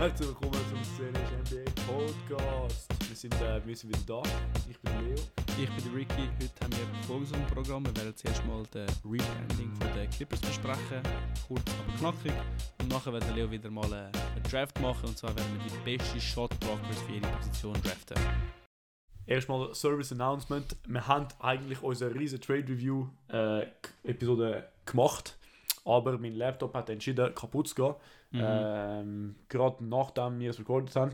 Herzlich willkommen zum Szenisch NBA Podcast. Wir sind, äh, wir sind wieder da. Ich bin Leo. Ich bin Ricky. Heute haben wir Folgendes im Programm. Wir werden zuerst mal den Rebranding von den Clippers besprechen. Kurz, aber knackig. Und nachher wird der Leo wieder mal äh, einen Draft machen. Und zwar werden wir die besten Shotblockers für ihre Position draften. Erstmal Service Announcement. Wir haben eigentlich unsere riesen Trade Review äh, Episode gemacht. Aber mein Laptop hat entschieden, kaputt zu gehen. Mhm. Ähm, gerade nachdem wir es recorded haben.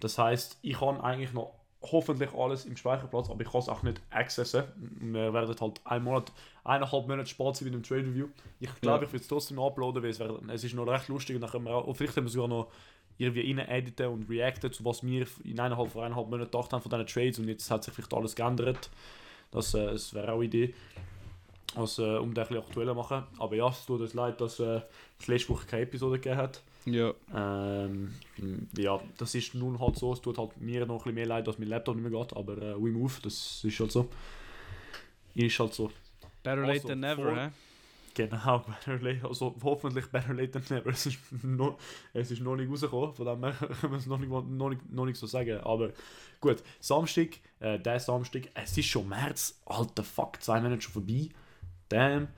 Das heißt, ich habe eigentlich noch hoffentlich alles im Speicherplatz, aber ich kann es auch nicht accessen. Wir werden halt einen Monat, eineinhalb Monate spät sein mit dem Trade Review. Ich glaube, Ja. ich will es trotzdem uploaden, weil es, wäre, es ist noch recht lustig. Und dann können wir auch, vielleicht können wir sogar noch irgendwie rein editen und reacten zu was wir in eineinhalb, vor eineinhalb Monaten gedacht haben von diesen Trades und jetzt hat sich vielleicht alles geändert. Das, äh, das wäre auch eine Idee. Also, um das ein bisschen aktueller zu machen. Aber ja, es tut uns leid, dass äh, es letzte Woche keine Episode gegeben hat. Ja. Ähm, ja, das ist nun halt so. Es tut halt mir noch ein bisschen mehr leid, dass mein Laptop nicht mehr geht. Aber äh, we move, das ist halt so. Ist halt so. Better Also, late than never, hä? Genau, better late, also hoffentlich better late than never. Es ist noch, es ist noch nicht rausgekommen, von dem her können wir es noch nicht, noch, nicht, noch nicht so sagen. Aber gut, Samstag, äh, der Samstag, es ist schon März, alter Fuck, zwei Monate schon vorbei. Damn.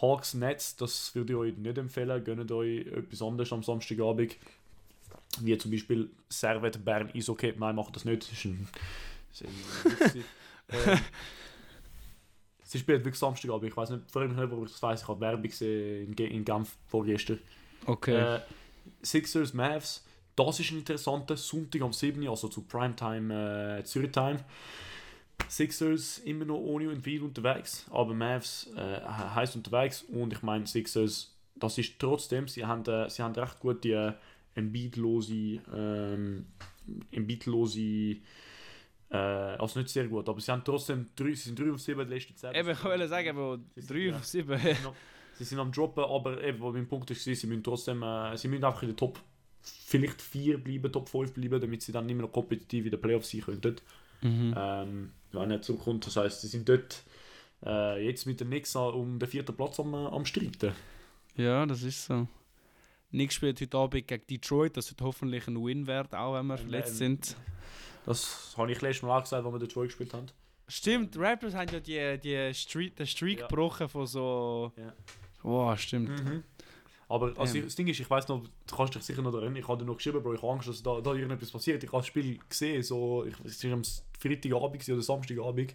Hawks Netz, das würde ich euch nicht empfehlen. Gönnt euch etwas anderes am Samstagabend. Wie zum Beispiel Servet Bern Isokay. Nein, macht das nicht. Das ist ein. Das ist ein ähm, Sie spielt wirklich Samstagabend. Ich weiß nicht, frage mich nicht, ob ich das weiß. Ich habe Werbung gesehen in, in Genf vorgestern. Okay. Äh, Sixers, Mavs, das ist ein interessanter Sonntag am 7. also zu Primetime äh, Zürich Time. Sixers immer noch ohne Embiid unterwegs, aber Mavs äh, heiß unterwegs und ich meine Sixers, das ist trotzdem, sie haben, äh, sie haben recht gute äh, Embiid-lose, ähm, Embiid-lose, äh, also nicht sehr gut, aber sie haben trotzdem, drei, sie sind 3 auf 7 die letzten 10. Eben, ich wollte sagen, sind- 3 ja. auf 7. Sie sind am- Droppen, aber eben, wo mein Punkt ist, sie müssen trotzdem, äh, sie müssen einfach in der Top, vielleicht 4 bleiben, Top 5 bleiben, damit sie dann immer noch kompetitiv in den Playoffs sein könnten. Mhm. Ähm, wenn er zurückkommt, das heisst, sie sind dort äh, jetzt mit den Knicks um den vierten Platz am, äh, am Streiten. Ja, das ist so. Nick spielt heute Abend gegen Detroit, das wird hoffentlich ein Win werden, auch wenn wir verletzt ein- sind. Das habe ich letztes Mal auch gesagt, als wir Detroit gespielt haben. Stimmt, die Raptors haben ja die, die Streak, den Streak Ja. gebrochen von so. Ja. Wow, stimmt. Aber also Ähm. das Ding ist, ich weiß noch, du kannst dich sicher noch erinnern, ich habe dir noch geschrieben, Bro, ich habe Angst, dass da, da irgendetwas passiert. Ich habe das Spiel gesehen, so, ich, es war am Freitagabend oder Samstagabend.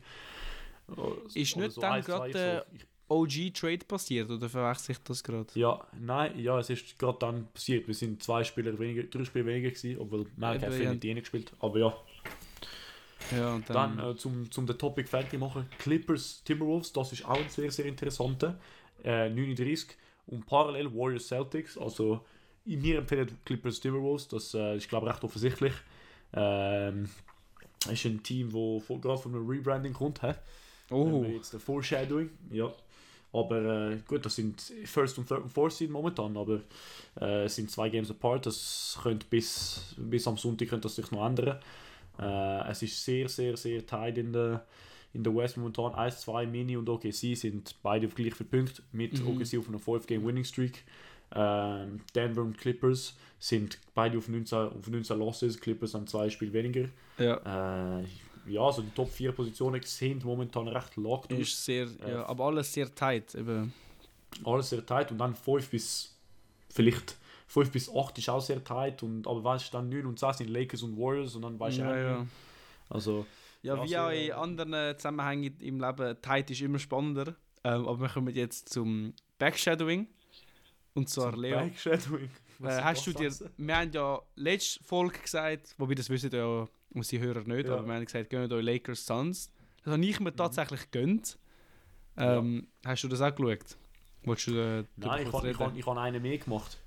Ist Oder nicht so dann eins, gerade. Ich- OG-Trade passiert oder verwechsel ich das gerade? Ja, nein, ja, es ist gerade dann passiert. Wir sind zwei Spieler weniger, drei Spieler weniger gewesen, obwohl Eben, hat nicht die gespielt. Aber ja, Ja, und dann, dann. äh, zum, zum den Topic fertig machen. Clippers, Timberwolves, das ist auch ein sehr, sehr interessanter. Äh, 39 und parallel Warriors Celtics. Also, mir empfehle Clippers, Timberwolves, das äh, ist glaube ich recht offensichtlich. Ähm, ist ein Team, das gerade von einem Rebranding kommt. Hä? oh, jetzt ein Foreshadowing, ja. Aber äh, gut, das sind First und Third und Fourth Seed momentan, aber äh, es sind zwei Games apart. Das könnte bis, bis am Sonntag könnte das sich noch ändern. Äh, es ist sehr, sehr, sehr tight in der, in der West momentan. 1, 2, Mini und OKC sind beide auf gleich viele Punkte mit Mhm. OKC auf einer 5-Game-Winning Streak. Ähm, Denver und Clippers sind beide auf 19, auf 19 Losses. Clippers haben zwei Spiele weniger. ja. Äh, ja, also die Top 4 Positionen sind momentan recht locked. Ist sehr, Äh, ja, aber alles sehr tight. Eben. Alles sehr tight und dann 5 bis vielleicht 5 bis 8 ist auch sehr tight und aber weißt du dann 9 und 10 sind Lakers und Warriors und dann weißt du ja, auch ja. Also ja, Ja, wie sehr, auch in anderen Zusammenhängen im Leben, tight ist immer spannender. Ähm, aber wir kommen jetzt zum Backshadowing. Und zwar, zum Leo, Backshadowing. Äh, hast du das dir, wir haben ja letzte Folge gesagt, wobei das wissen ja unsere Hörer nicht, Ja. aber wir haben gesagt, gönnt euch Lakers Suns. Das habe ich mir tatsächlich gönnt. Ähm, Hast du das auch geschaut? Wolltest du äh, Nein, ich habe ich ich einen mehr gemacht.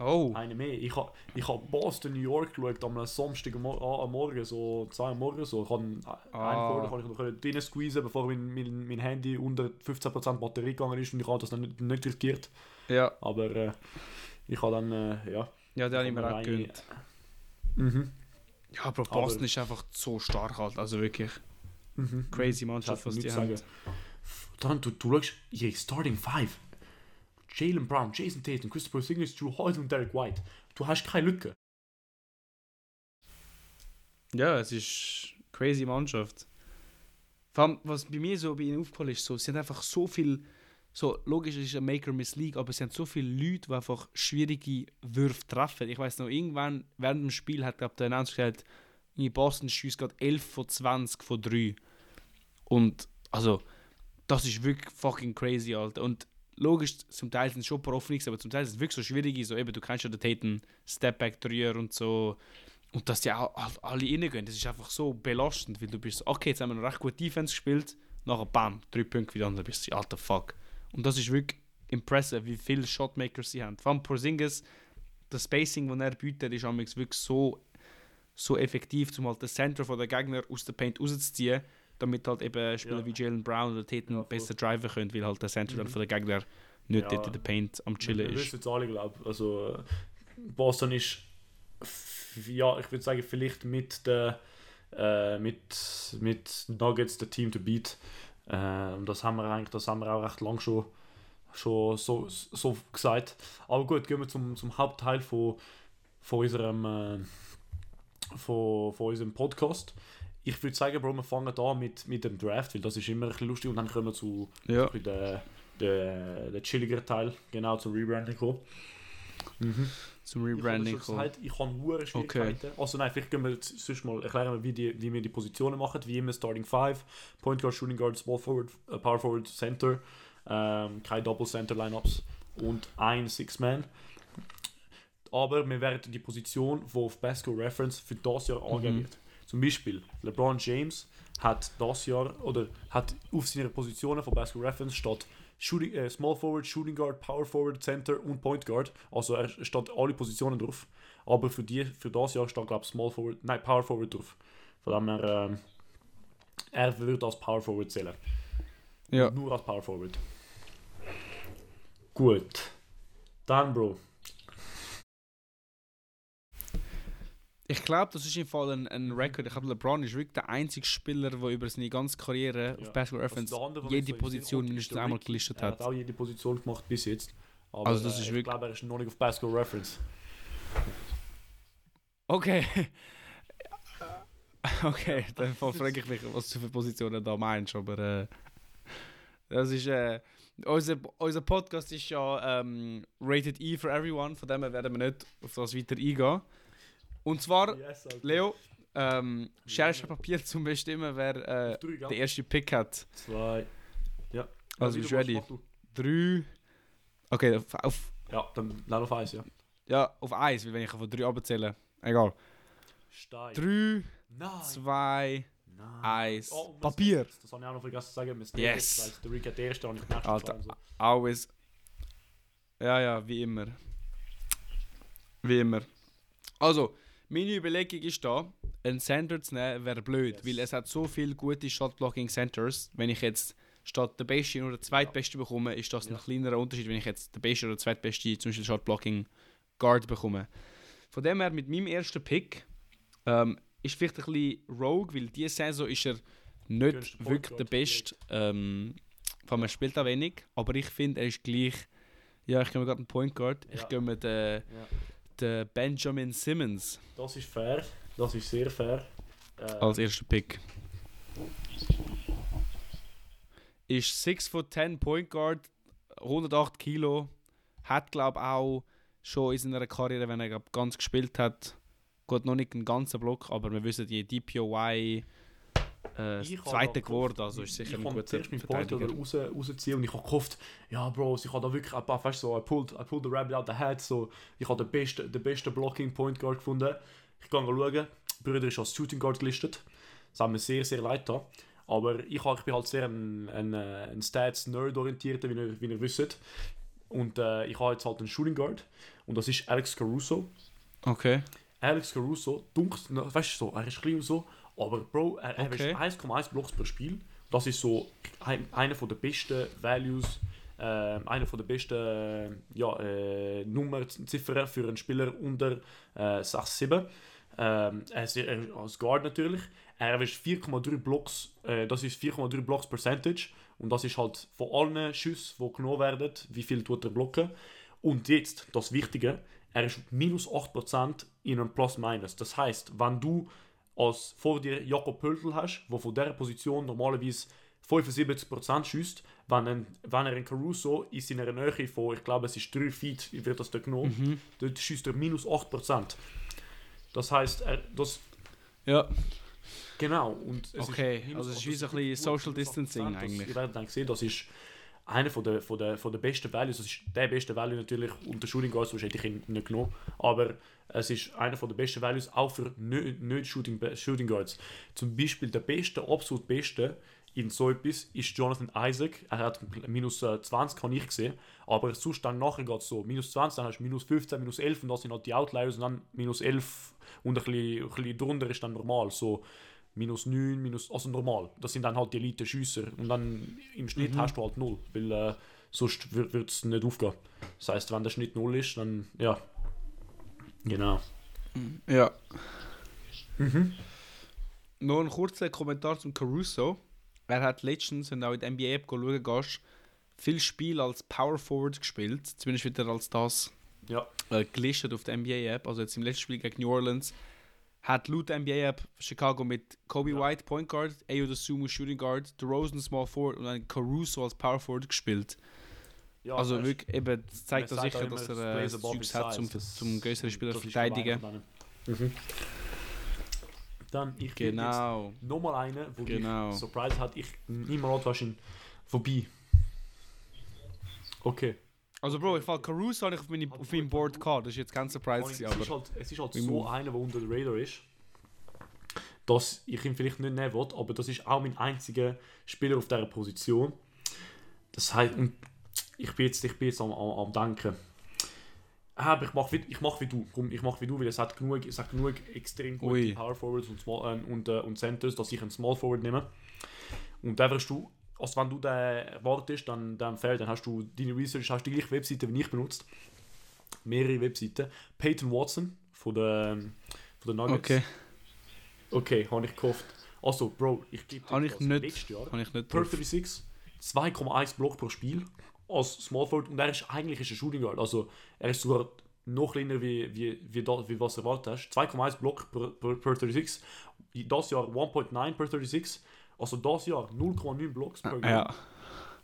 Oh, Einen mehr. Ich habe ich hab Boston, New York geschaut am Samstag am, ah, am Morgen, so 2 Uhr morgen. So. Ich habe einen Ah. Kann ich noch drin squeezen, bevor mein, mein, mein Handy unter 15% Batterie gegangen ist und ich habe das dann nicht, nicht riskiert. ja. Aber äh, ich habe dann, äh, ja. Ja, den habe ich mir auch gegönnt. Mhm. Ja, aber Aber- Boston ist einfach so stark halt. Also wirklich Mhm. crazy Mannschaft, was die nichts haben. sagen. Dann, du, du schaust, ihre Starting Five. Jalen Brown, Jason Tatum, Christopher Singles, Drew Holiday und Derek White. Du hast keine Lücke. Ja, es ist eine crazy Mannschaft. Vor allem, was bei mir so bei ihnen aufgefallen ist, so, sie haben einfach so viel, so logisch es ist ein Maker-Miss-League, aber sie haben so viele Leute, die einfach schwierige Würfe treffen. Ich weiß noch, irgendwann während dem Spiel hat glaub, der Announcer gesagt, in Boston schießt gerade 11 von 20 von 3. Und also, das ist wirklich fucking crazy, Alter. Und logisch, zum Teil sind es schon Profis, aber zum Teil sind es wirklich so schwierige, so eben, du kennst ja den Taten Stepback Dreier und so. Und dass die auch all- alle reingehen, das ist einfach so belastend, weil du bist okay, jetzt haben wir noch recht gut Defense gespielt, nachher bam, drei Punkte wieder und dann bist du, alter Fuck. Und das ist wirklich impressive, wie viele Shotmakers sie haben. Vor allem Porzingis, das Spacing, das er bietet, ist wirklich so, so effektiv, um halt den Center von der Gegner aus der Paint rauszuziehen, damit halt eben Spieler Ja. wie Jalen Brown oder Tatum Ja, besser driven können, weil halt der Center dann Mhm. von der Gegner nicht Ja. in der Paint am Chillen ist. wissen es alle, glaube ich. Also, Boston ist, ja, ich würde sagen, vielleicht mit der äh, mit, mit Nuggets der Team to beat. Äh, das haben wir eigentlich, das haben wir auch recht lang schon, schon so, so gesagt. Aber gut, gehen wir zum, zum Hauptteil von, von unserem äh, von, von unserem Podcast. Ich würde sagen, Bro, wir fangen an mit, mit dem Draft, weil das ist immer ein bisschen lustig und dann kommen wir zu Ja. ein bisschen der, der, der chilligere Teil, genau zum Rebranding kommen. Mhm. Zum Rebranding kommen. gesagt, ich habe hure Schwierigkeiten. Also nein, vielleicht können wir sonst mal erklären, wie, die, wie wir die Positionen machen. Wie immer Starting 5, Point Guard, Shooting Guard, Small Forward, äh, Power Forward, Center, ähm, keine Double Center Lineups und ein Six-Man. Aber wir werden die Position, die auf Basketball Reference für das Jahr angegeben Mhm. wird. Zum Beispiel LeBron James hat das Jahr oder hat auf seiner Positionen von Basketball Reference statt Shooting, äh, Small Forward, Shooting Guard, Power Forward, Center und Point Guard. Also er steht alle Positionen drauf. Aber für, die, für das Jahr steht glaube ich Small Forward, nein Power Forward drauf. Von dem her, ähm, er wird als Power Forward zählen. Ja. Nur als Power Forward. Gut. Dann Bro. Ich glaube, das ist im Fall ein, ein Record. Ich glaube, LeBron ist wirklich der einzige Spieler, der über seine ganze Karriere Ja. auf Basketball Also Reference der andere, der jede so Position mindestens einmal gelistet Er hat. hat auch jede Position gemacht bis jetzt. Aber Also das äh, ist ich wirklich- glaube, er ist noch nicht auf Basketball Reference. Okay. okay, dann frage ich mich, was du für Positionen da meinst, aber äh, das ist äh, unser, unser Podcast ist ja ähm, Rated E for Everyone, von dem her werden wir nicht auf das weiter eingehen. Und zwar, Yes, Alter. Leo, ähm, Schere, Papier zum Bestimmen, wer äh, Drei, gell? den ersten Pick hat. Zwei. Ja. Also wie bist du ready? du. Drei. Okay, auf, auf, Ja, dann lass auf eins, ja. ja, auf eins, weil wenn ich von drei abzähle. Egal. Stein. Drei, Nein. zwei, Nein. eins. Oh, Papier. Das habe ich auch noch vergessen zu sagen. Wir Yes. Weil der Rick hat der erste und ich nächste Alter. zwei und so. Always. Ja, ja, wie immer. Wie immer. Also, meine Überlegung ist da, einen Center zu nehmen wäre blöd, Yes. weil es hat so viele gute Shotblocking Centers. Wenn ich jetzt statt der Beste nur der Zweitbeste bekomme, ist das Ja. ein kleinerer Unterschied, wenn ich jetzt der Beste oder der Zweitbeste zum Beispiel Shotblocking Guard bekomme. Von dem her, mit meinem ersten Pick, ähm, ist vielleicht ein bisschen rogue, weil diese Saison ist er nicht wirklich der Beste. Ähm, allem, er spielt auch wenig, aber ich finde, er ist gleich. Ja, ich gehe mir gerade einen Point Guard. Ich Ja. gehe mir den, Ja. Den Benjamin Simmons Das ist fair. Das ist sehr fair. Äh, als erster Pick. Ist 6 foot 10 Point Guard, 108 Kilo. Hat, glaube ich, auch schon in seiner Karriere, wenn er glaub, ganz gespielt hat, gut, noch nicht einen ganzen Block, aber wir wissen, die DPOY äh, Ich zweite da geworden, also ist sicher ich ein habe guter zuerst meinen Point Verteidiger. raus, rausziehen und ich habe gehofft, ja Bro, ich habe da wirklich ein paar, weißt du, so, I pulled, I pulled the rabbit out the hat, so, ich habe den besten, den besten Blocking Point Guard gefunden. Ich kann schauen, Brüder ist als Shooting Guard gelistet. Das hat mir sehr, sehr leid getan. Aber ich, hab, ich bin halt sehr ein, ein, äh, ein Stats-Nerd orientierter, wie ihr, wie ihr wisst. Und äh, ich habe jetzt halt einen Shooting Guard und das ist Alex Caruso. Okay. Alex Caruso, dunkel, weißt du so, er ist klein und so, aber Bro, er, er Okay. ist 1,1 Blocks pro Spiel. Das ist so ein, einer von der besten Values, äh, einer von der besten äh, ja, äh, Nummernziffern für einen Spieler unter äh, 6,7. Ähm, er ist als Guard natürlich. Er ist 4,3 Blocks, äh, das ist 4,3 Blocks Percentage und das ist halt von allen Schüssen, die genommen werden, wie viel tut er blocken. Und jetzt, das Wichtige, er ist minus 8% in einem Plus-Minus. Das heißt, wenn du als vor dir Jakob Pöltl hast, der von dieser Position normalerweise 75% schießt, wenn, ein, wenn er in Caruso in seiner Nähe von, ich glaube es ist 3 Feet, wird das dort genommen, Mhm. dort schießt er minus 8%. Das heißt, er, das, Ja, genau. Und Okay, ist also es ist wie ein bisschen Social Distancing 8%. Das- eigentlich. Ihr werdet dann sehen, das ist einer von der, von der, von der besten Values. Das ist der beste Value natürlich unter Shooting Guards, sonst hätte ich ihn nicht genommen. Aber es ist einer von der besten Values auch für nicht, Shooting, Shooting Guards. Zum Beispiel der beste, absolut beste in so etwas ist Jonathan Isaac. Er hat minus äh, 20, habe ich gesehen. Aber sonst dann nachher geht es so. Minus 20, dann hast du minus 15, minus 11 und das sind halt die Outliers und dann minus 11 und ein bisschen, ein bisschen drunter ist dann normal. So minus 9, minus, also normal. Das sind dann halt die Elite-Schüsser. Und dann im Schnitt hast du halt 0, weil äh, sonst wird es nicht aufgehen. Das heißt, wenn der Schnitt 0 ist, dann ja. Genau. Ja. Noch ein kurzer Kommentar zum Caruso. Er hat letztens, wenn du auch in der NBA-App schauen gehst, viel Spiel als Power Forward gespielt. Zumindest wird er als das Ja. äh, gelistet auf der NBA-App. Also jetzt im letzten Spiel gegen New Orleans hat laut der NBA-App Chicago mit Kobe Ja. White Point Guard, Ayo Dosunmu Shooting Guard, DeRozan Small Forward und dann Caruso als Power Forward gespielt. ja also wirklich, eben, das zeigt auch sicher, dass er das Zeugs hat, zum, zum größeren Spieler verteidigen. Mhm. Dann, ich gebe jetzt Genau. nochmal einen, wo Genau. mich surprised hat. Ich niemand was ihn vorbei. Okay. Also Bro, ich fall Caruso habe ich auf, meine, auf meinem Board gehabt, das ist jetzt kein Surprise, es, gewesen, ist aber halt, es ist halt so einer, der unter der Radar ist, dass ich ihn vielleicht nicht nehmen will, aber das ist auch mein einziger Spieler auf dieser Position. Das heißt, ich bin jetzt, ich bin jetzt am, am, am Denken. Aber ich mache wie, ich mach wie du. Komm, ich mache wie du, weil es hat genug, es hat genug extrem gute Ui. Power Forwards und, Small, äh, und, äh, und Centers, dass ich einen Small Forward nehme. Und dann wirst du, also wenn du den erwartest, dann, dann fällt, dann hast du deine Research, hast du die gleiche Webseite wie ich benutzt. Mehrere Webseiten. Peyton Watson von der, von der Nuggets. okay, Okay, habe ich gehofft. Also, Bro, ich gebe Habe ich das nicht. letztes Jahr. habe ich nicht Per drauf. 36, 2,1 Block pro Spiel als Small Forward und er ist eigentlich ist ein Shooting Guard. Also er ist sogar noch kleiner wie, wie, wie, da, wie was du erwartet hast. 2,1 Block per, per, per 36. Das Jahr 1,9 per 36. Also das Jahr 0,9 Blocks per Game Ja,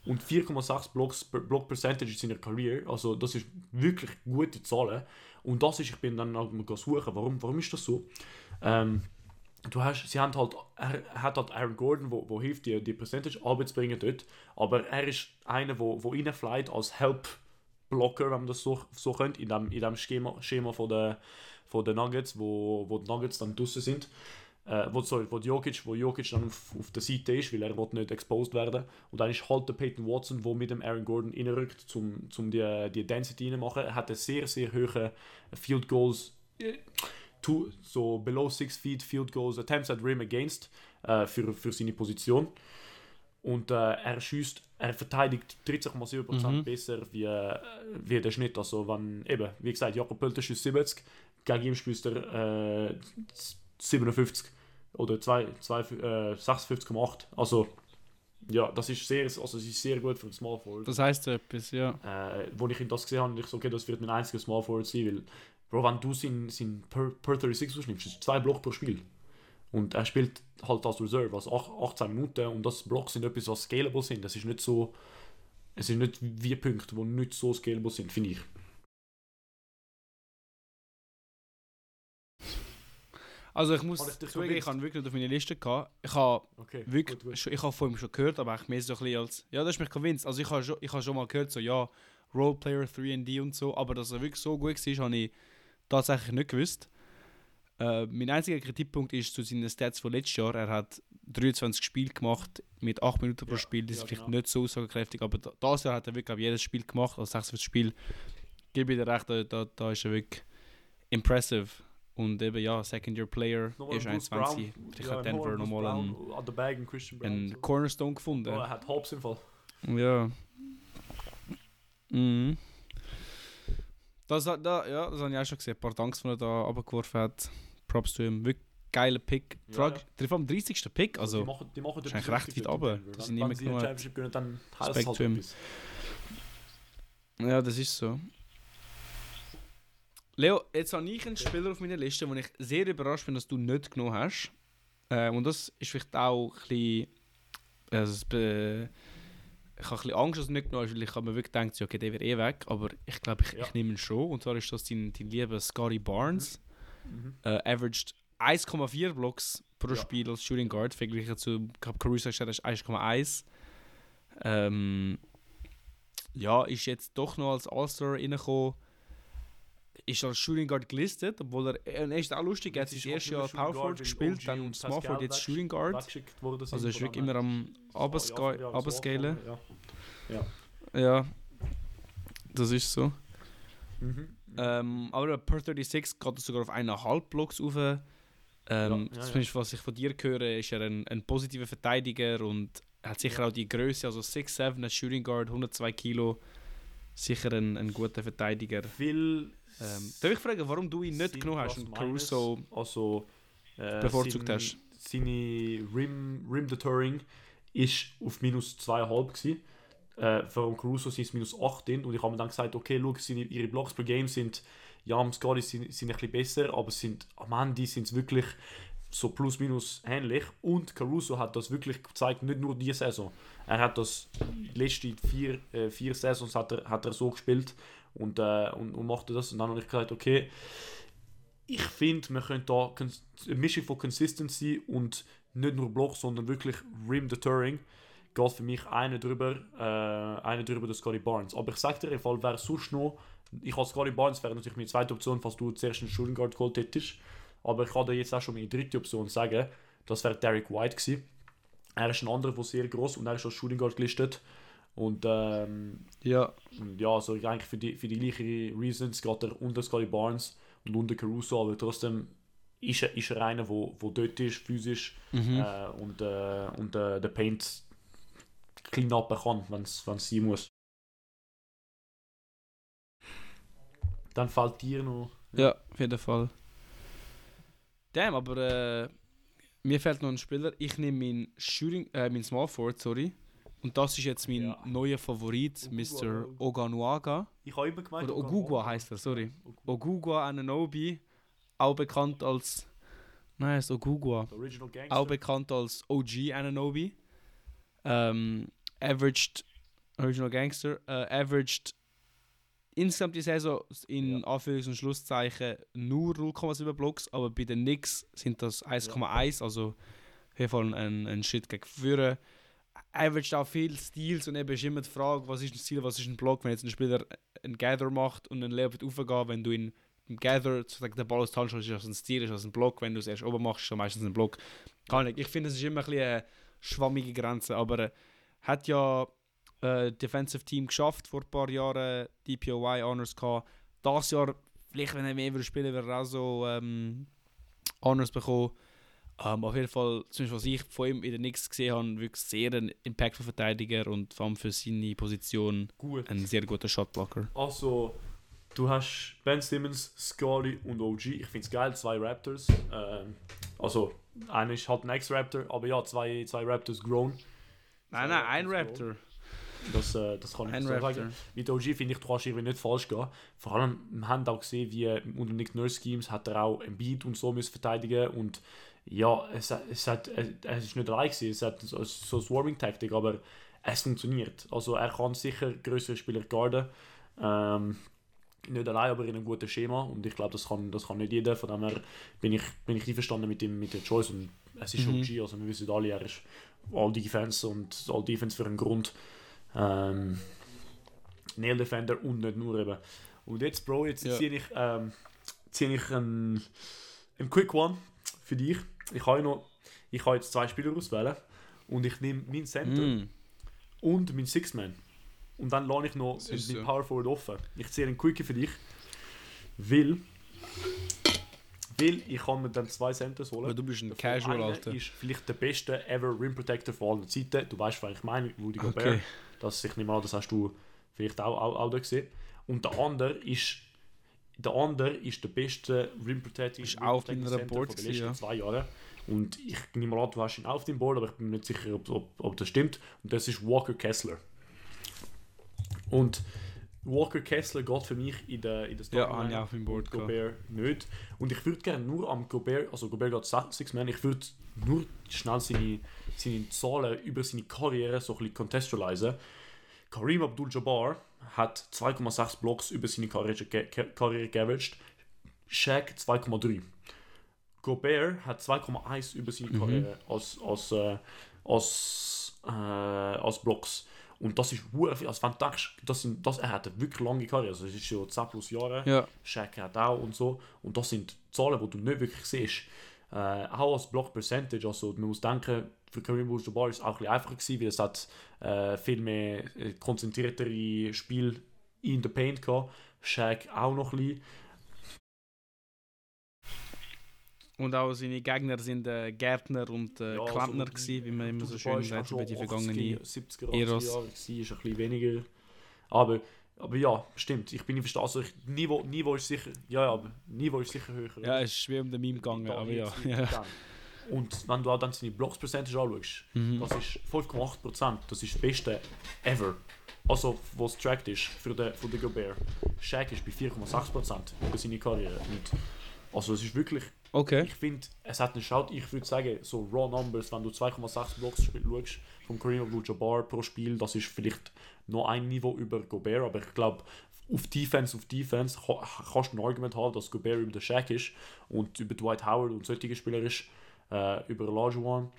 und 4,6 Blocks per Block Percentage in seiner Karriere. Also das ist wirklich gute Zahlen. Und das ist, ich bin dann auch mal suchen, warum, warum ist das so? Ähm, du hast, sie haben halt, er hat halt Aaron Gordon, wo, wo hilft die, die Percentage Arbeit zu bringen dort, aber er ist einer, wo, wo reinfliegt als Help Blocker, wenn man das so, so könnte, in dem, in dem Schema, Schema von der, von der Nuggets, wo, wo die Nuggets dann draussen sind. Äh, wo, sorry, wo Jokic, wo Jokic dann auf, auf der Seite ist, weil er will nicht exposed werden. Und dann ist halt der Peyton Watson, der mit dem Aaron Gordon reinrückt, um zum die, die Density reinmachen. Er hat einen sehr, sehr hohen Field Goals, äh, to, so below 6 feet Field Goals, Attempts at Rim against, äh, für, für seine Position. Und äh, er schießt, er verteidigt 13,7% Mhm. besser wie, äh, wie der Schnitt. Also wenn, eben, wie gesagt, Jakob Pölter schießt 70, gegen ihm spielt er äh, 57 oder zwei- zwei- äh, 56,8. Also ja, das ist sehr, also es ist sehr gut für den Small Forward. das heisst etwas, ja. Äh, wo ich ihn das gesehen habe, ich so, okay, das wird mein einziger Small Forward sein, weil, Bro, wenn du sein, sein per, per 36 ausnimmst, das ist zwei Block pro Spiel. Und er spielt halt als Reserve, also ach- 18 Minuten und das Blocks sind etwas, was scalable sind. Das ist nicht so, es sind nicht wie Punkte, die nicht so scalable sind, finde ich. Also ich muss dich zugeben, ich habe wirklich auf meiner Liste gehabt. Ich habe Okay, wirklich, gut, gut. schon- ich habe von ihm schon gehört, aber ich mehr so ein bisschen als, ja, das ist mich convinced. Also ich habe schon, ich habe schon mal gehört, so ja, Roleplayer 3D und so, aber dass er wirklich so gut war, habe ich tatsächlich nicht gewusst. Äh, mein einziger Kritikpunkt ist zu seinen Stats von letztes Jahr. Er hat 23 Spiele gemacht mit 8 Minuten pro Ja, Spiel. Das ja, ist vielleicht genau. nicht so aussagekräftig, aber da- das Jahr hat er wirklich jedes Spiel gemacht, also 46 Spiele. Gebe ich dir recht, da, da, da ist er wirklich impressive. Und eben ja, Second Year Player Nochmal ist ein Bruce 21. Brown. Vielleicht Ja, hat Denver nochmal einen, an der Bag Christian Brown. einen so. Cornerstone gefunden. Oh, er hat Hobbs im Fall. Ja. Mhm. Das, da, ja, das habe ich auch schon gesehen. Ein paar Danks, die er da abgeworfen hat. Props zu ihm. Wirklich geiler Pick. Die Ja, Frage, ja. der vom 30. Pick. die Also, machen, die machen ist etwas eigentlich recht weit runter, sie wenn nicht heißt es Respekt zu ihm. ja, das ist so. Leo, jetzt habe ich einen Spieler auf meiner Liste, wo ich sehr überrascht bin, dass du nicht genommen hast. Äh, und das ist vielleicht auch ein bisschen. Also be- ich habe ein bisschen Angst, dass er nicht genommen ist, weil ich habe mir wirklich gedacht, okay, der wird eh weg. Aber ich glaube, ich, Ja. ich nehme ihn schon. Und zwar ist das dein, dein lieber Scotty Barnes. Mhm. Äh, averaged 1,4 Blocks pro Ja. Spiel als Shooting Guard, verglichen zu ich glaube, Caruso gesagt, das ist 1,1. Ähm, ja, ist jetzt doch noch als All-Star reingekommen. Ist als Shooting Guard gelistet, obwohl er, er ist auch lustig, er hat ist das erste Jahr Power Forward gespielt, dann und Small Forward, jetzt Shooting Guard. Also ist von wirklich immer am Abscalen. Ja. Ja, das ist so. Mhm. Ähm, aber per 36 geht er sogar auf 1,5 Blocks rauf. Ähm, Ja, ja, zumindest was ich von dir höre, ist er ein, ein positiver Verteidiger und hat sicher auch die Größe, also 6'7, ein Shooting Guard, 102 Kilo. Sicher ein, ein guter Verteidiger. Viel Ähm, darf ich fragen, warum du ihn nicht genommen hast und Caruso. Also, äh, bevorzugt sein- hast? Seine Rim, Rim Deterring ist auf minus 2,5 gewesen. Äh, für Caruso sind es minus 18 und ich habe mir dann gesagt, okay, schau, seine, ihre Blocks per Game sind, ja, am Scotty sind, sind ein bisschen besser, aber sind, am Ende sind es wirklich so plus minus ähnlich und Caruso hat das wirklich gezeigt, nicht nur diese Saison. Er hat das die letzten vier, äh, vier Saisons hat er, hat er so gespielt und, äh, und, und machte das und dann habe ich gesagt, okay, ich finde, man könnte da eine Mischung von Consistency und nicht nur Block, sondern wirklich Rim Deterring. Geht für mich einer drüber, äh, einer drüber der Scotty Barnes. Aber ich sag dir, im Fall wäre sonst noch, ich als Scotty Barnes wäre natürlich meine zweite Option, falls du zuerst einen Shooting geholt hättest. Aber ich kann dir jetzt auch schon meine dritte Option sagen, das wäre Derek White gewesen. Er ist ein anderer, der sehr groß und er ist als Shooting Guard gelistet. Und ähm, Ja. ja, also eigentlich für die, für die gleichen Reasons geht er unter Scotty Barnes und unter Caruso, aber trotzdem ist er, ist er einer, wo, wo dort ist, physisch Mhm. äh, und, äh, und äh, der Paint clean up kann, wenn es sein muss. Dann fällt dir noch. Ja, auf jeden Fall. Damn, aber äh, mir fehlt noch ein Spieler. Ich nehme meinen Shooting, äh, meinen Small Forward, sorry. Und das ist jetzt mein Ja. neuer Favorit, Ogugwa, Mr. Oganuaga. Ich habe immer gemeint, Oder Ogugwa heißt er, sorry. Ogugwa. Ogugwa Ananobi, auch bekannt als. Nein, ist Ogugwa. Der Original Gangster. Auch bekannt als OG Ananobi. Ähm, averaged, Original Gangster, äh, averaged insgesamt die Saison in Ja. Anführungs- und Schlusszeichen nur 0,7 Blocks, aber bei den Knicks sind das 1,1, also auf jeden Fall ein, ein Schritt gegen vorne. Averaged auch viel Steals und eben ist immer die Frage, was ist ein Stil, was ist ein Block, wenn jetzt ein Spieler einen Gather macht und einen Level aufgehen, wenn du ihn im Gather sozusagen den Ball aus der Hand ist das ein Stil, ist das ein Block, wenn du es erst oben machst, ist das meistens ein Block. Gar nicht. Ich finde, es ist immer ein bisschen eine schwammige Grenze, aber äh, hat ja äh, Defensive Team geschafft vor ein paar Jahren, DPOY Honors gehabt. Das Jahr, vielleicht wenn er mehr würde spielen, würde er auch so ähm, Honors bekommen. Ähm, auf jeden Fall, zumindest was ich von ihm in den Knicks gesehen habe, wirklich sehr ein impactful Verteidiger und vor allem für seine Position Gut. ein sehr guter Shotblocker. Also, du hast Ben Simmons, Scotty und OG. Ich finde es geil, zwei Raptors. Ähm, also, einer ist halt ein Ex-Raptor, aber ja, zwei, zwei Raptors grown. Nein, nein, ein Raptor. Das, äh, das kann ich so sagen. Mit OG finde ich, kannst irgendwie nicht falsch gehen. Vor allem, wir haben auch gesehen, wie äh, unter Nick Nurse Schemes hat er auch ein Beat und so müssen verteidigen und ja, es, es, hat, es, es ist nicht allein gewesen, es hat so, so eine Swarming-Taktik, aber es funktioniert. Also er kann sicher größere Spieler guarden. Ähm, nicht allein, aber in einem guten Schema und ich glaube, das kann, das kann nicht jeder. Von dem her bin ich, bin ich einverstanden mit, dem, mit der Choice und es ist Mhm. OG, also wir wissen alle, er ist All Defense und All Defense für einen Grund. Ähm, Nail Defender und nicht nur eben. Und jetzt, Bro, jetzt Ja. ziehe ich, ähm, ziehe ich einen, einen Quick One für dich. Ich habe noch, ich habe jetzt zwei Spieler auswählen und ich nehme meinen Center Mm. und meinen Six-Man. Und dann lade ich noch meinen so. Power Forward offen. Ich ziehe einen Quickie für dich, weil, weil ich kann mir dann zwei Centers holen. Aber du bist ein Davon Casual, Alter. ist vielleicht der beste ever Rim Protector von allen Zeiten. Du weißt, was ich meine, Rudy Gobert. Das, ich nehme an, das hast du vielleicht auch, auch, auch da gesehen. Und der andere ist der andere ist der beste Rim Protector Ist auf deiner Center Board von den letzten ja. zwei Jahren. Und ich nehme an, du hast ihn auf dem Board, aber ich bin mir nicht sicher, ob, ob, ob das stimmt. Und das ist Walker Kessler. Und Walker Kessler geht für mich in der, in der Ja, habe ich auf dem Board. Gobert nicht. Und ich würde gerne nur am Gobert, also Gobert geht 6 Man, ich würde nur schnell seine, seine Zahlen über seine Karriere so ein bisschen contextualisieren. Kareem Abdul-Jabbar hat 2,6 Blocks über seine Karriere, Karriere geaveraged. Shaq 2,3. Gobert hat 2,1 über seine Karriere als, als, äh, als, äh, als Blocks. Und das ist hure viel. Also wenn du denkst, das sind, das, er hat eine wirklich lange Karriere. Also es ist schon 10 plus Jahre. Ja. Shaq hat auch und so. Und das sind Zahlen, die du nicht wirklich siehst. Äh, auch als Block Percentage, also man muss denken, für Kareem Abdul-Jabbar ist es auch ein bisschen einfacher gewesen, weil es hat äh, viel mehr äh, konzentriertere Spiel in der Paint gehabt. Shaq auch noch ein bisschen. Und auch seine Gegner sind äh, Gärtner und äh, Ja, Klempner also, gewesen, wie man immer so schön auch sagt über die schon vergangenen 80er, 70er, 80er Eras. Jahre ist ein bisschen weniger. Aber, aber ja, stimmt, ich bin nicht verstanden. Also ich, Niveau, Niveau ist sicher, ja, ja, aber Niveau ist sicher höher. Ja, es ist schwer um den Meme gegangen, aber ja. ja. Und wenn du auch dann seine Blocks Percentage anschaust, Mhm. das ist 5,8%. Das ist das Beste ever. Also, was tracked ist für den, für den Gobert. Shaq ist bei 4,6% über seine Karriere. Und also, es ist wirklich, Okay. ich finde, es hat einen Shout, ich würde sagen, so Raw Numbers, wenn du 2,6 Blocks schaust, vom Kareem Abdul-Jabbar pro Spiel, das ist vielleicht noch ein Niveau über Gobert, aber ich glaube, auf Defense, auf Defense ka- kannst du ein Argument haben, dass Gobert über den Shaq ist und über Dwight Howard und solche Spieler ist, äh, über Olajuwon.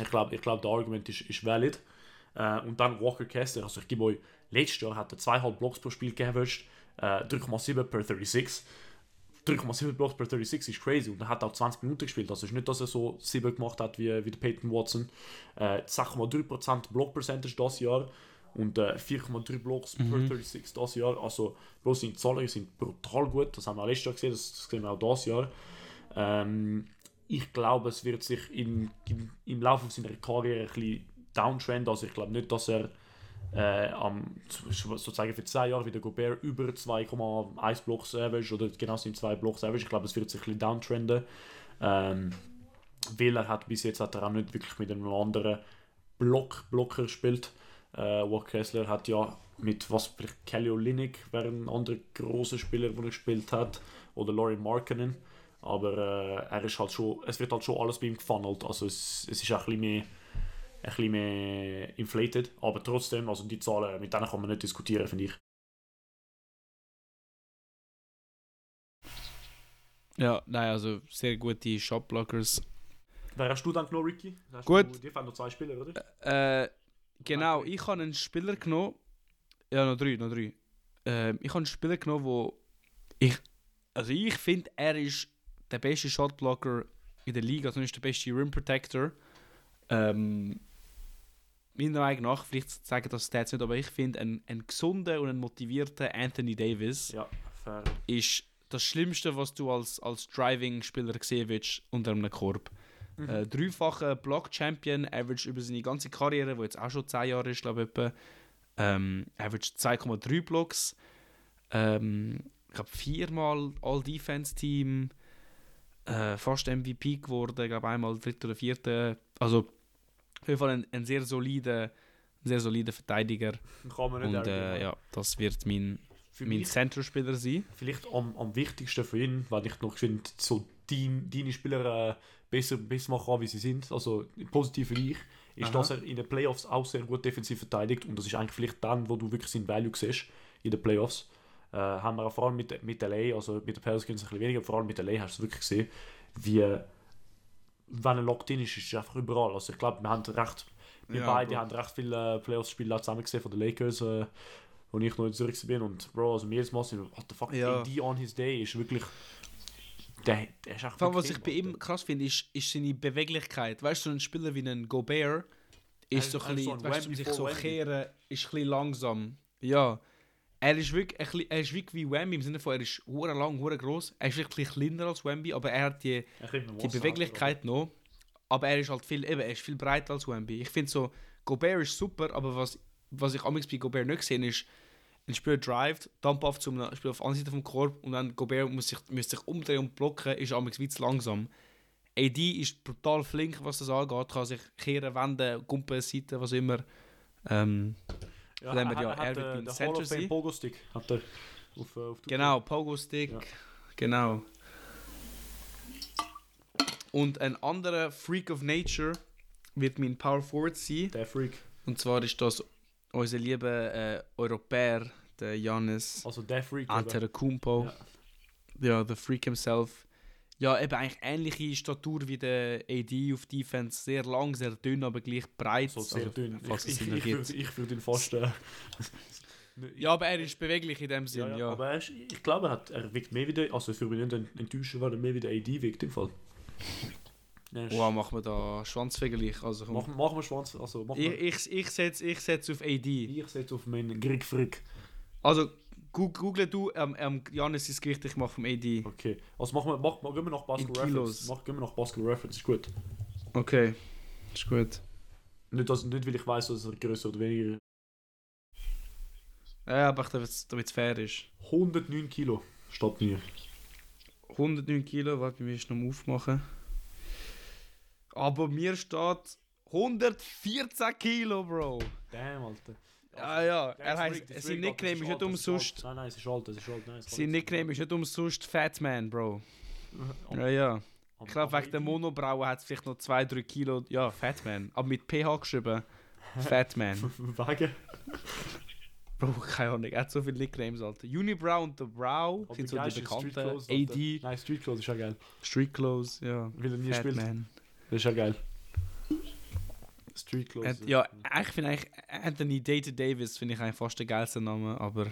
Ich glaube, ich glaub, der Argument ist, ist valid. Äh, und dann Walker Kessler, also ich gebe euch, letztes Jahr hat er 2,5 Blocks pro Spiel geaveraged, äh, 3,7 per 36. 3,7 Blocks per 36 ist crazy und er hat auch 20 Minuten gespielt. Also ist nicht, dass er so 7 gemacht hat wie, wie der Peyton Watson. Äh, 10,3% Block Percentage das Jahr und äh, 4,3 Blocks per 36 das Jahr. Also bloß seine Zahlen sind brutal gut. Das haben wir letztes Jahr gesehen, das, das sehen wir auch das Jahr. Ähm, ich glaube, es wird sich in, in, im Laufe seiner Karriere ein bisschen downtrenden. Also ich glaube nicht, dass er äh, am, sozusagen für zwei Jahre wieder Gobert über 2,1 Blocks average oder genau sind zwei Blocks average. Ich glaube, es wird sich ein bisschen downtrenden. Ähm, weil er hat bis jetzt hat er auch nicht wirklich mit einem anderen Block, Blocker gespielt. Äh, Walker Kessler hat ja mit was vielleicht Kelly Olynyk wäre ein anderer großer Spieler, der er gespielt hat oder Laurie Markkinen. Aber äh, er ist halt schon, es wird halt schon alles bei ihm gefunnelt. Also es, es ist auch ein bisschen mehr ein bisschen mehr inflated, aber trotzdem, also die Zahlen, mit denen kann man nicht diskutieren, finde ich. Ja, nein, also sehr gute Shotblockers. Wer hast du dann genommen, Ricky? Hast Gut. Du, die fanden noch zwei Spieler, oder? Äh, genau, Okay. ich habe einen Spieler genommen. Ja, noch drei, noch drei. Ähm, ich habe einen Spieler genommen, wo ich. Also ich finde, er ist der beste Shotblocker in der Liga, also ist der beste Rim Protector. Ähm, meiner Meinung nach, vielleicht sagen das Stats nicht, aber ich finde, ein, ein gesunder und ein motivierter Anthony Davis Ja, ist das Schlimmste, was du als, als Driving-Spieler sehen willst unter einem Korb. Äh, dreifacher Block-Champion, average über seine ganze Karriere, wo jetzt auch schon 10 Jahre ist, glaube ich, etwa, ähm, average 2,3 Blocks. Ähm, ich glaube, viermal All-Defense-Team, äh, fast MVP geworden, ich glaube einmal dritter oder vierter. Also auf jeden Fall ein, ein sehr solider, sehr solider Verteidiger. Kann man nicht Und äh, ja, das wird mein, Für mein mich Center-Spieler sein. vielleicht am, am wichtigsten für ihn, weil ich noch finde, so dein, deine Spieler äh, besser, besser machen kann, wie sie sind, also positiv für dich, ist, Aha. dass er in den Playoffs auch sehr gut defensiv verteidigt und das ist eigentlich vielleicht dann, wo du wirklich seinen Value siehst in den Playoffs. Äh, haben wir vor allem mit, mit LA, also mit den Pelicans ein bisschen weniger, vor allem mit LA hast du wirklich gesehen, wie wenn er locked in ist, ist er einfach überall. Also ich glaube, wir haben recht, wir Ja, beide Bro. haben recht viele Playoffs-Spiele zusammen gesehen von den Lakers, äh, wo ich noch in Zürich bin und Bro, also mir jedes Mal sind, what the fuck, Ja. AD on his day ist wirklich, der, der ist echt Vor allem, was ich bei ihm krass finde, ist, ist seine Beweglichkeit. Weißt du, so ein Spieler wie ein Gobert ist so ein bisschen, so weißt um sich so kehren, ist ein bisschen langsam. Ja. Er ist wirklich, ein er ist wirklich wie Wemby im Sinne von, er ist hure lang, hure groß. Er ist wirklich kleiner als Wemby, aber er hat die, die Beweglichkeit noch. Aber er ist halt viel, eben, er ist viel breiter als Wemby. Ich finde so, Gobert ist super, aber was, was ich amigs bei Gobert nicht gesehen ist, ein Spieler drived, Dump auf zum Spieler auf der anderen Seite vom Korb und dann Gobert muss sich, muss sich umdrehen und blocken, ist amigs wie zu langsam. AD ist brutal flink, was das angeht, kann sich kehren, wenden, gumpen, Seiten, was immer. Ähm, Von dem her, ja, hat- er wird äh, der Center Hall of. Pogo Stick hat er auf, äh, auf Genau, Pogo Stick. Ja. Genau. Und ein anderer Freak of Nature wird mein Power Forward sein. Der Freak. Und zwar ist das unser lieber äh, Europäer, der Janis Also der Freak. Antetokounmpo. Ja. der Freak himself. Ja, eben eigentlich ähnliche Statur wie der AD auf Defense. Sehr lang, sehr dünn, aber gleich breit. So sehr Also, dünn. falls Ich, ich, ich, ich würde ihn fast. Äh, Ja, aber er ist beweglich in dem ja, Sinn, ja. ja. Aber er ist, ich glaube, er, hat, er wirkt mehr wieder. Also für mich nicht ent- enttäuschen, weil er mehr wieder AD wirkt im Fall. Ist- Wow, machen wir da Schwanzvergleich. Also, komm. Machen, machen wir Schwanz. Also machen Ich, ich, ich setze ich setz auf AD. Ich setze auf meinen Greg Frick. Also, google du, ähm, ähm, Janis ist Gewicht, ich mache vom AD. Okay. Also machen wir, mach, mach, gehen wir nach Basketball In Reference. Kilos. Mach, gehen wir nach Basketball Reference, ist gut. Okay, ist gut. Nicht, dass, nicht weil ich weiß, dass er größer oder weniger Ja, aber damit es fair ist. 109 Kilo steht mir. 109 Kilo, warte, bei mir ist noch Aufmachen. Aber mir steht 114 Kilo, Bro. Damn, Alter. Ja, ja, Der er heißt, sein Nickname ist nicht umsonst. Nein, nein, es ist alt, es ist alt. Nein, Sein Nickname ist nicht umsonst Fat Man, Bro. Ja, ja. Ich glaube, wegen der Monobraue hat es vielleicht noch 2-3 Kilo. Ja, Fat Man. Aber mit PH geschrieben. Fat Man. Wegen. Bro, keine Ahnung, er hat so viele Nicknames, Alter. Unibrow und The Brow sind so die bekannten. AD, Nein, Street Clothes ist ja geil. Street Clothes, ja. Weil er nie. Man. Das ist ja geil. Street. Und, ja, ich finde eigentlich Anthony Data Davis finde ich eigentlich fast der geilste Name, aber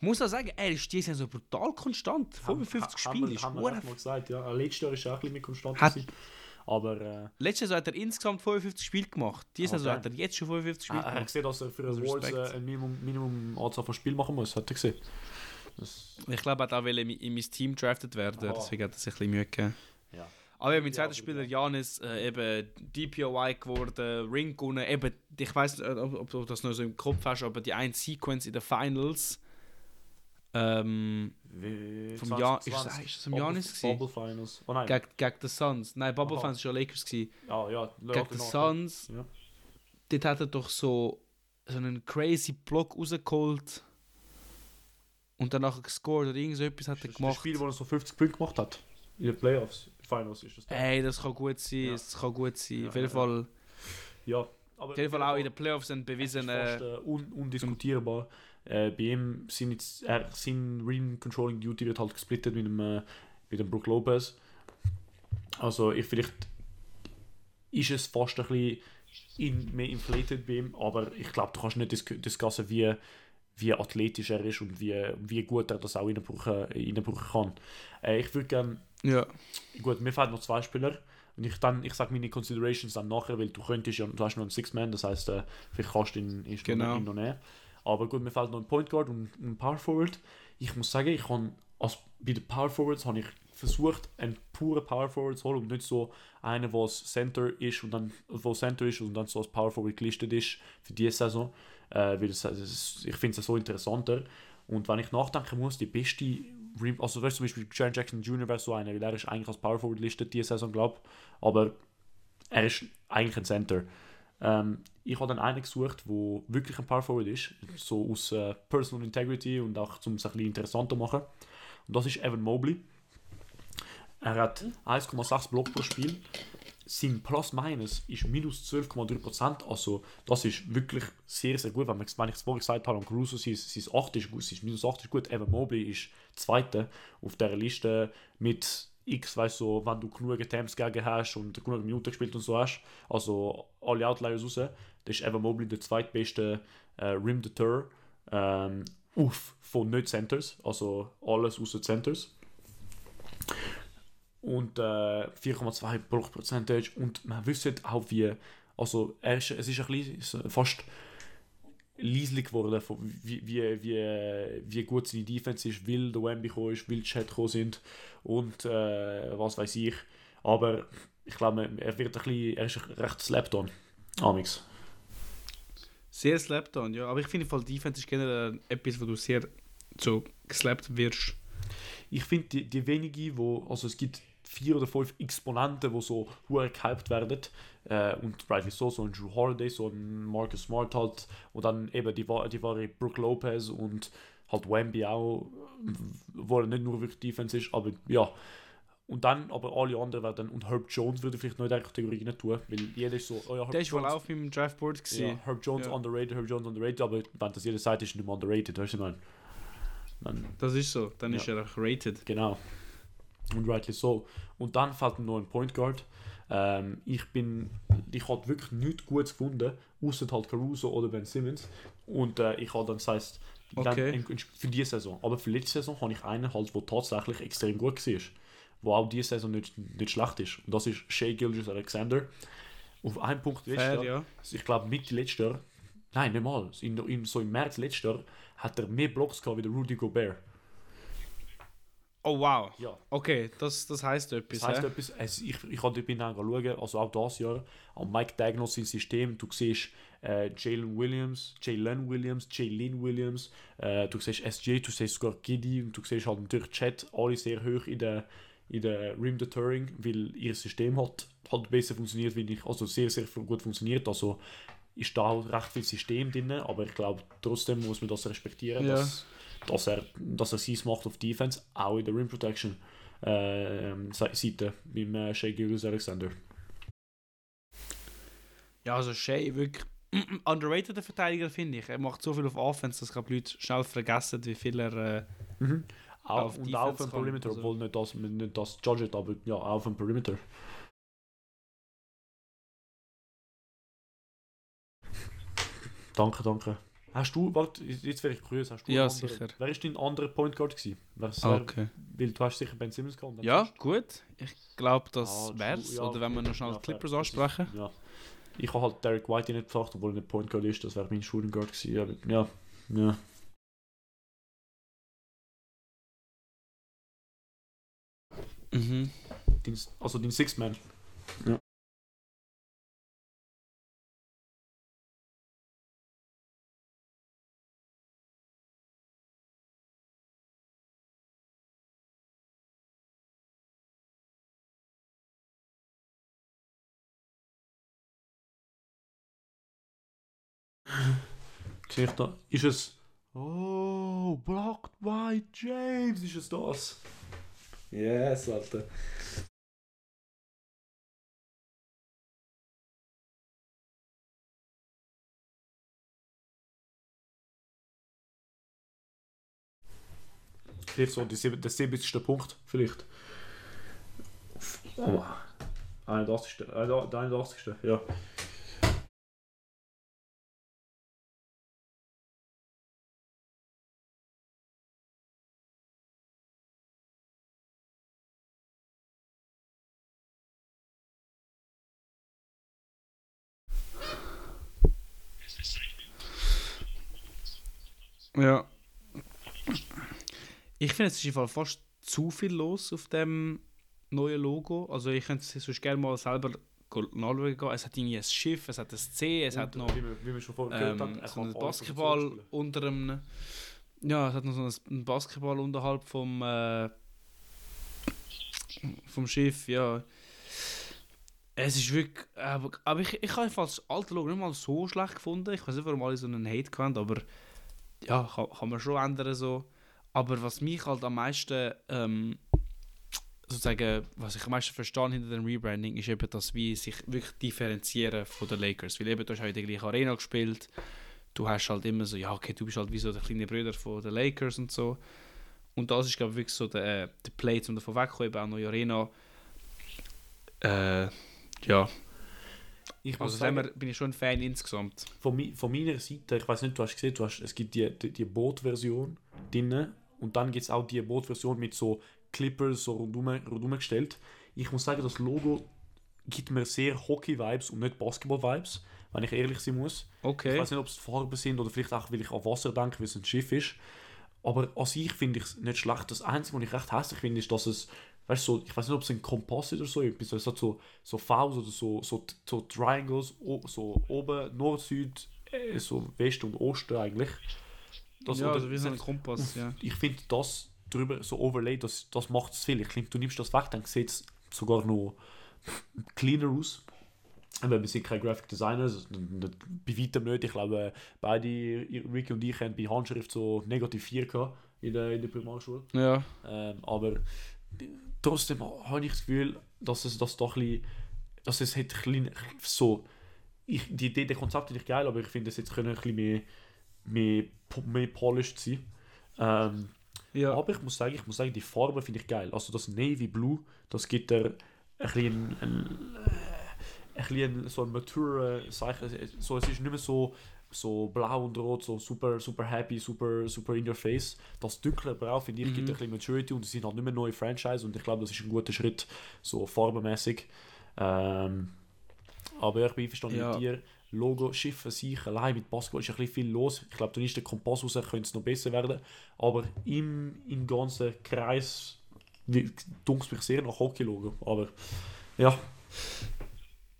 muss auch sagen, er ist dieses Jahr so brutal konstant. 55 Spiele ist Haben wir mal gesagt, ja. Letztes Jahr ist er auch ein bisschen mit konstant. Hat-. Aber äh, Letztes Jahr hat er insgesamt 55 Spiele gemacht. Dieses Oh, Jahr hat er jetzt schon 55 Spiele er hat gemacht. gesehen, dass er für Also Awards äh, ein Minimum, Minimum Anzahl von Spielen machen muss. Hat er gesehen. Das, Ich glaube, er hat auch in in mein Team drafted werden, Aha. deswegen hat er sich ein bisschen Mühe gegeben. ja. Aber mein zweiter Spieler ja. Janis, äh, eben DPOI geworden, Ring gewonnen, eben, ich weiß nicht, ob, ob du das noch so im Kopf hast, aber die eine Sequence in den Finals ähm, Wie- vom 20, Jahr, ist, 20. das- ist das Bubble- Janis? Bubble Finals. Oh nein. Gegen, gegen die Suns. Nein, Bubble Aha. Fans war ja Lakers. Gewesen. ja, ja. Gegen die Suns, Ja. dort hat er doch so, so einen crazy Block rausgeholt und danach gescored oder irgend so etwas hat er ist das gemacht. Spiel, wo er so 50 Punkte gemacht hat. In den Playoffs. Finals ist das. Ey, das kann gut sein, Ja. es kann gut sein. Ja, auf jeden Fall, Ja. Aber auf jeden Fall auch in den Playoffs sind Es bewiesen, fast, äh, äh, un undiskutierbar. Äh, bei ihm sind jetzt, er, sein Rim Controlling Duty wird halt gesplittet mit dem, äh, mit dem Brook Lopez. Also ich vielleicht ist es fast ein bisschen in, mehr inflated bei ihm, aber ich glaube, du kannst nicht dis discussen, wie, wie athletisch er ist und wie, wie gut er das auch reinbrauchen, reinbrauchen kann. Äh, ich würde gerne ja. Gut, mir fehlen noch zwei Spieler. Und ich, dann, ich sage meine Considerations dann nachher, weil du könntest ja, du hast noch einen Six-Man, das heißt, äh, vielleicht kannst du ihn, ihn, Genau. noch, ihn noch nehmen. Aber gut, mir fehlt noch ein Point Guard und ein Power Forward. Ich muss sagen, ich habe, als, bei den Power Forwards habe ich versucht, einen puren Power Forward zu holen und nicht so einen, der Center ist und dann, wo Center ist und dann so als Power Forward gelistet ist für diese Saison. Äh, weil das, das, ich finde es so interessanter. Und wenn ich nachdenken muss, die beste also weißt zum Beispiel Jaren Jackson Jr. wäre so einer, weil er ist eigentlich als Power Forward listet diese Saison, glaube aber er ist eigentlich ein Center. Ähm, ich habe dann einen gesucht, wo wirklich ein Power Forward ist, so aus äh, Personal Integrity und auch zum es ein bisschen interessanter machen. Und das ist Evan Mobley. Er hat 1,6 Block pro Spiel. Sein Plus-Minus ist minus 12,3%. Also, das ist wirklich sehr, sehr gut. Wenn, man, wenn ich es vorhin gesagt habe, Caruso, sein, sein 8 ist gut, minus 8 ist gut. Evan Mobley ist Zweiter auf dieser Liste mit X, weißt du, so, wenn du genug Attempts gegen hast und genug Minuten gespielt und so hast. Also, alle Outliers raus. Da ist Evan Mobley der zweitbeste äh, Rim Deter ähm, auf von nicht Centers. Also, alles außer Centers und äh, 4,2 Block Percentage und man wüsste auch wie also er ist, es ist ein bisschen fast leislich geworden von wie, wie, wie, wie gut seine Defense ist, weil der Wemby gekommen ist, weil die Chat gekommen sind und äh, was weiß ich aber ich glaube er wird ein bisschen er ist recht slapped on Amix Sehr slapped on, ja. Aber ich finde, Defense ist generell etwas, wo du sehr so geslappt wirst. ich finde die, die wenigen wo also es gibt vier oder fünf Exponenten, die so hure gehypt werden. Äh, und rightly so, so ein Drew Holiday, so ein Marcus Smart halt. Und dann eben die, die wahre Brook Lopez und halt Wemby auch, wo er nicht nur wirklich Defense ist, aber ja. Und dann, aber alle anderen werden, und Herb Jones würde ich vielleicht noch in der Kategorie nicht tun, weil jeder ist so, oh ja, Herb Der ist wohl auf meinem Draftboard ja, gewesen. Herb Jones Ja. underrated, Herb Jones underrated, aber wenn das jeder sagt, ist er nicht mehr underrated, weißt du, ich meine? Das ist so. Dann Ja. ist er auch rated. Genau. Und rightly so. Und dann fällt mir noch ein Point Guard. Ähm, ich bin, ich habe wirklich nichts Gutes gefunden, außer halt Caruso oder Ben Simmons. Und äh, ich habe dann, das heisst, dann Okay. in- für diese Saison. Aber für letzte Saison habe ich einen halt, der tatsächlich extrem gut war. Wo auch diese Saison nicht, nicht schlecht ist. Und das ist Shea Gilgis Alexander. Auf einen Punkt letztes Fair, Jahr, ja. ich glaube Mitte letztes Jahr, nein, nicht mal, in, in, so im März letztes Jahr, hat er mehr Blocks gehabt wie der Rudy Gobert. Oh wow. Ja. Okay, das, das heisst etwas. Das heisst hä? etwas, es, ich, ich habe bin dann schauen, also auch dieses Jahr, an Mike Diagnose sein System, du siehst äh, Jalen Williams, Jalen Williams, Jalen Williams, äh, du siehst SJ, du siehst sogar Giddy und du siehst halt natürlich Chat, alle sehr hoch in der, in der Rim Deterring, weil ihr System hat, hat besser funktioniert, wie ich, also sehr, sehr gut funktioniert, also ist da auch recht viel System drin, aber ich glaube, trotzdem muss man das respektieren, Ja. dass, dass er, dass er seins macht auf Defense, auch in der Rim Protection äh, Se- Seite beim äh, Shea Gilgis Alexander. Ja, also Shea wirklich underrated Verteidiger finde ich. Er macht so viel auf Offense, dass glaube Leute schnell vergessen, wie viel er. Äh, Auch, Auf und Defense auch auf dem Perimeter, also- obwohl nicht das, nicht das judget, aber ja, auch auf dem Perimeter. Danke, danke. Hast du, warte, jetzt wäre ich curious, hast du Ja, einen anderen- sicher. Wer ist dein anderer Point Guard gewesen? Ah, wer- okay. Weil du hast sicher Ben Simmons gehabt. Ja, gut. Ich glaube, das Ah, wär's. ja, Oder wenn wir noch schnell Ja, die Clippers fair. Das ist- ansprechen. Ja. Ich habe halt Derek White nicht gefragt, obwohl er nicht Point Guard ist, das wäre mein Shooting Guard gewesen. Aber, ja, ja. Mhm. Dein, also dein Sixth Man. Sehe ich da? Ist es. Oh, blocked by James. Ist es das? Yes, Alter. Vielleicht so die der 70. Punkt, vielleicht. Oh. 81. äh, Der 81. Ja. Ja. Ich finde, es ist im Fall fast zu viel los auf dem neuen Logo. Also ich könnte es sonst gerne mal selber nachschauen gehen. Es hat irgendwie ein Schiff, es hat ein C, es hat Und, noch wie, wir, wie wir schon vorher gehört haben, ähm, er so kann ein alle Basketball unter einem... Ja, es hat noch so ein- ein Basketball unterhalb vom... Äh, vom Schiff, ja. Es ist wirklich... Aber, aber ich, ich habe das alte Logo nicht mal so schlecht gefunden. Ich weiß nicht, warum alle so einen Hate gehabt aber... Ja, kann, kann man schon ändern so. Aber was mich halt am meisten... Ähm, sozusagen, was ich am meisten verstehe hinter dem Rebranding, ist eben, dass wir sich wirklich differenzieren von den Lakers. Weil eben, du hast auch in der gleichen Arena gespielt. Du hast halt immer so, ja, okay, du bist halt wie so der kleine Bruder von den Lakers und so. Und das ist, glaube ich, wirklich so der, der Play, um davon wegzukommen, eben auch neue Arena. Äh, ja, Ich also sagen, sagen, bin ich schon ein Fan insgesamt. von, von meiner Seite, ich weiß nicht, du hast gesehen, du hast, es gibt die, die, die Boot-Version drin und dann gibt es auch die Boot-Version mit so Clippers so rundum, rundum gestellt. Ich muss sagen, das Logo gibt mir sehr Hockey-Vibes und nicht Basketball-Vibes, wenn ich ehrlich sein muss. Ich Okay. weiß nicht, ob es Farben sind oder vielleicht auch, weil ich an Wasser denke, weil es ein Schiff ist. Aber an sich finde ich es nicht schlecht. Das Einzige, was ich recht hässlich finde, ist, dass es, weißt du, so, ich weiß nicht, ob es ein Kompass ist oder so etwas, es hat so, so Vs oder so, so, so Triangles, so oben, Nord, Süd, äh, so West und Osten eigentlich. Das, ja, oder- also wie so ein Kompass, ja. ich finde das drüber so overlay, das, das macht es viel. Ich finde, du nimmst das weg, dann sieht es sogar noch cleaner aus. Wir sind keine Graphic Designers, nicht- bei weitem nicht. Ich glaube, beide, Ricky und ich, haben bei Handschrift so negativ 4 gehabt in der, in der Primarschule. Ja. Ähm, aber trotzdem habe ich das Gefühl, dass es das doch ein bisschen, dass es hat ein bisschen so, ich, die Idee, der Konzept finde ich geil, aber ich finde, es jetzt können ein bisschen mehr, mehr, mehr polished sein. Ähm, Ja. aber ich muss sagen, ich muss sagen, die Farbe finde ich geil. Also das Navy Blue, das gibt er ein bisschen, ein, äh, ein bisschen so ein mature Zeichen. So, es ist nicht mehr so, so blau und rot, so super, super happy, super, super in your face. Das dunkle Blau, finde ich, gibt Mhm. ein bisschen Maturity und es sind halt nicht mehr neue Franchise und ich glaube, das ist ein guter Schritt, so farbenmäßig. Ähm, aber ich bin einverstanden Ja. mit dir. Logo, Schiffe, sich allein mit Basketball ist ein bisschen viel los. Ich glaube, dann ist der Kompass raus, könnte es noch besser werden. Aber im, im ganzen Kreis dunkelt mich sehr nach Hockey-Logo. Aber ja,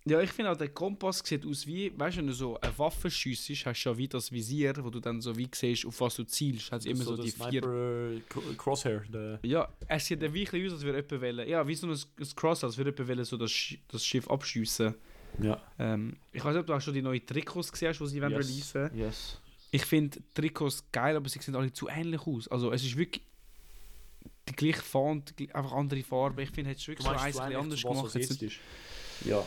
Ja, ich finde auch, der Kompass sieht aus wie, weißt du, wenn du so eine Waffe schiessest, hast du ja wie das Visier, wo du dann so wie siehst, auf was du zielst. Hat immer so, der die vier. Sniper, äh, Cro- Crosshair. Der, Ja, es sieht dann bisschen aus, als würde jemand wollen, ja, wie so ein, ein Cross, als würde jemand wollen, so das, Sch das Schiff abschiessen. ja. Ähm, ich weiß nicht, ob du auch schon die neuen Trikots gesehen hast, die sie yes. Releasen yes. Ich finde Trikots geil, aber sie sehen alle zu ähnlich aus. Also es ist wirklich die gleiche Font, einfach andere Farbe. Ich finde, es ist Du wirklich so meinst eins zu ein bisschen ähnlich anders gemacht. Ja.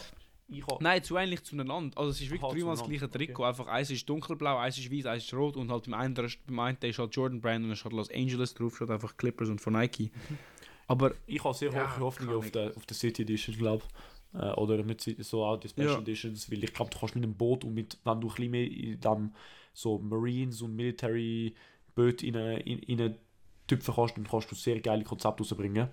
Ich Nein, zu ähnlich zueinander. Also es ist wirklich Aha, dreimal das gleiche Trikot. Einfach eins ist dunkelblau, eins ist weiß, eins ist rot und halt beim einen, beim einen ist halt Jordan Brand und dann steht Los Angeles drauf, steht einfach Clippers und von Nike. Aber Ich habe sehr Ja, hohe Hoffnungen kann auf der, auf der City Edition, glaube ich. Äh, oder mit so auch die Special Ja. Editions, weil ich glaube, du kannst mit einem Boot und mit, wenn du ein bisschen mehr in dann so Marines und Military Boote in eine, in, in eine Tüpfen kannst, dann kannst du sehr geile Konzepte rausbringen.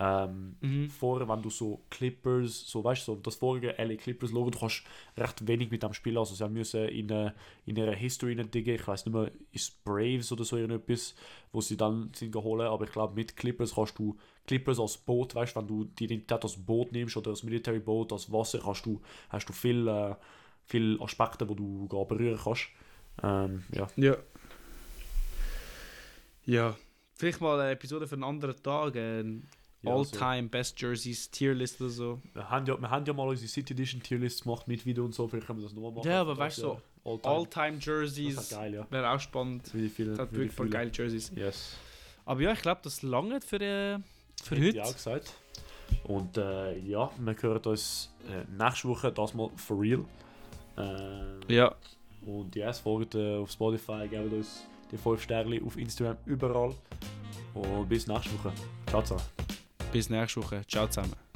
Ähm, Mhm. Vorher, wenn du so Clippers, so weißt du, so das vorige LA Clippers Logo, du kannst recht wenig mit dem spielen. Also sie haben müssen in, eine, in ihre History diggen. Ich weiß nicht mehr, ist Braves oder so irgendetwas, wo sie dann sind geholt. Aber ich glaube, mit Clippers kannst du Clippers als Boot, weißt du, wenn du die Identität als Boot nimmst oder als Military Boat, als Wasser, hast du, hast du viel, äh, viel Aspekte, wo du gehen berühren kannst. Ähm, ja. ja. Ja. Vielleicht mal eine Episode für einen anderen Tag. Ein Ja, All-Time Best Jerseys Tierlist oder so. Wir haben, ja, wir haben ja mal unsere City Edition Tierlist gemacht mit Video und so, vielleicht können wir das nochmal machen. Ja, aber weißt du, ja, All-Time. Das Jerseys. ja. Wäre auch spannend. Wie viele, Das hat wirklich voll geile Jerseys. Yes. Aber ja, ich glaube, das langt für, äh, für Hätte heute. auch gesagt. Und äh, ja, wir hören uns äh, nächste Woche, das mal for real. Äh, Ja, Und ja, es folgt äh, auf Spotify, gebt uns die 5 Sterne auf Instagram, überall. Und bis nächste Woche. Ciao zusammen. Bis nächste Woche. Ciao zusammen.